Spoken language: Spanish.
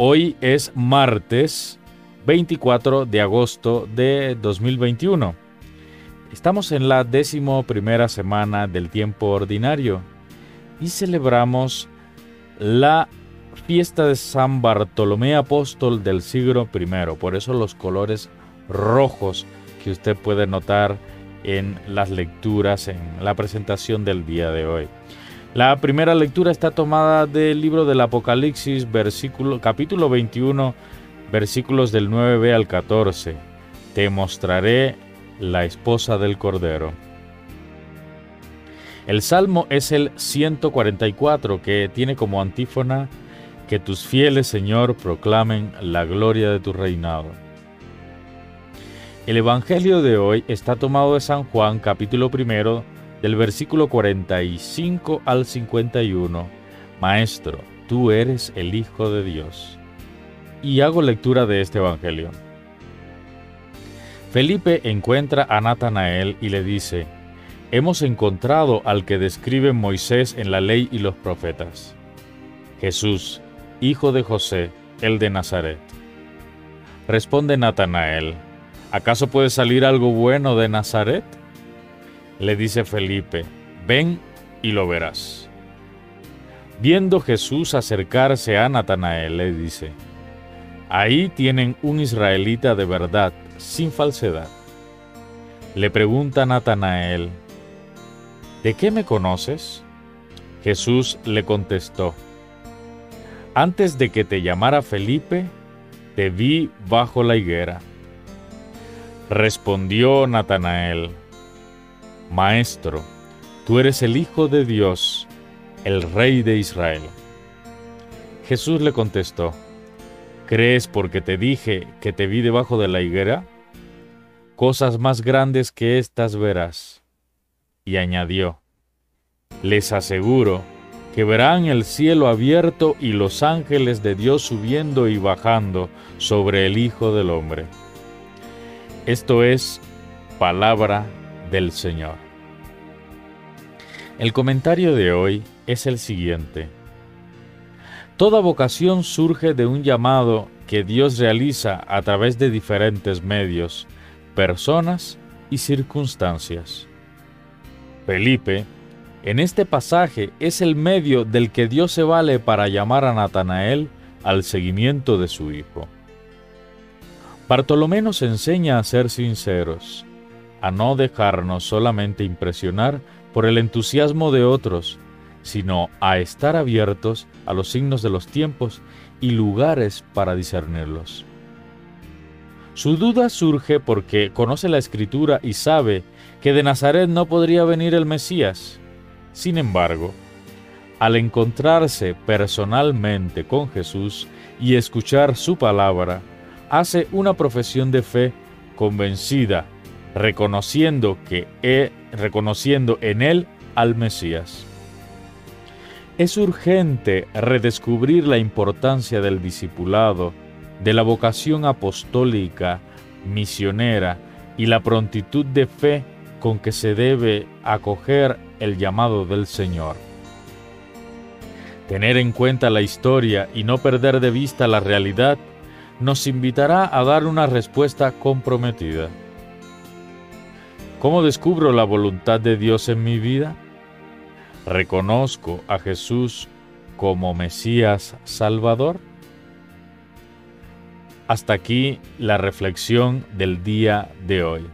Hoy es martes 24 de agosto de 2021. Estamos en la décimo primera semana del tiempo ordinario y celebramos la fiesta de San Bartolomé Apóstol del siglo I. Por eso los colores rojos que usted puede notar en las lecturas, en la presentación del día de hoy. La primera lectura está tomada del libro del Apocalipsis, versículo, capítulo 21, versículos del 9b al 14. Te mostraré la esposa del Cordero. El salmo es el 144 que tiene como antífona que tus fieles, Señor, proclamen la gloria de tu reinado. El Evangelio de hoy está tomado de San Juan, capítulo primero, del versículo 45 al 51, Maestro, tú eres el Hijo de Dios. Y hago lectura de este Evangelio. Felipe encuentra a Natanael y le dice, Hemos encontrado al que describe Moisés en la ley y los profetas, Jesús, hijo de José, el de Nazaret. Responde Natanael, ¿acaso puede salir algo bueno de Nazaret? Le dice Felipe, ven y lo verás. Viendo Jesús acercarse a Natanael, le dice, ahí tienen un israelita de verdad, sin falsedad. Le pregunta Natanael, ¿de qué me conoces? Jesús le contestó, antes de que te llamara Felipe, te vi bajo la higuera. Respondió Natanael, Maestro, tú eres el Hijo de Dios, el Rey de Israel. Jesús le contestó, ¿crees porque te dije que te vi debajo de la higuera? Cosas más grandes que estas verás. Y añadió, les aseguro que verán el cielo abierto y los ángeles de Dios subiendo y bajando sobre el Hijo del Hombre. Esto es palabra del Señor. El comentario de hoy es el siguiente. Toda vocación surge de un llamado que Dios realiza a través de diferentes medios, personas y circunstancias. Felipe, en este pasaje, es el medio del que Dios se vale para llamar a Natanael al seguimiento de su Hijo. Bartolomé nos enseña a ser sinceros, a no dejarnos solamente impresionar por el entusiasmo de otros, sino a estar abiertos a los signos de los tiempos y lugares para discernirlos. Su duda surge porque conoce la escritura y sabe que de Nazaret no podría venir el Mesías. Sin embargo, al encontrarse personalmente con Jesús y escuchar su palabra, hace una profesión de fe convencida reconociendo que he, reconociendo en él al Mesías. Es urgente redescubrir la importancia del discipulado, de la vocación apostólica, misionera y la prontitud de fe con que se debe acoger el llamado del Señor. Tener en cuenta la historia y no perder de vista la realidad nos invitará a dar una respuesta comprometida. ¿Cómo descubro la voluntad de Dios en mi vida? ¿Reconozco a Jesús como Mesías Salvador? Hasta aquí la reflexión del día de hoy.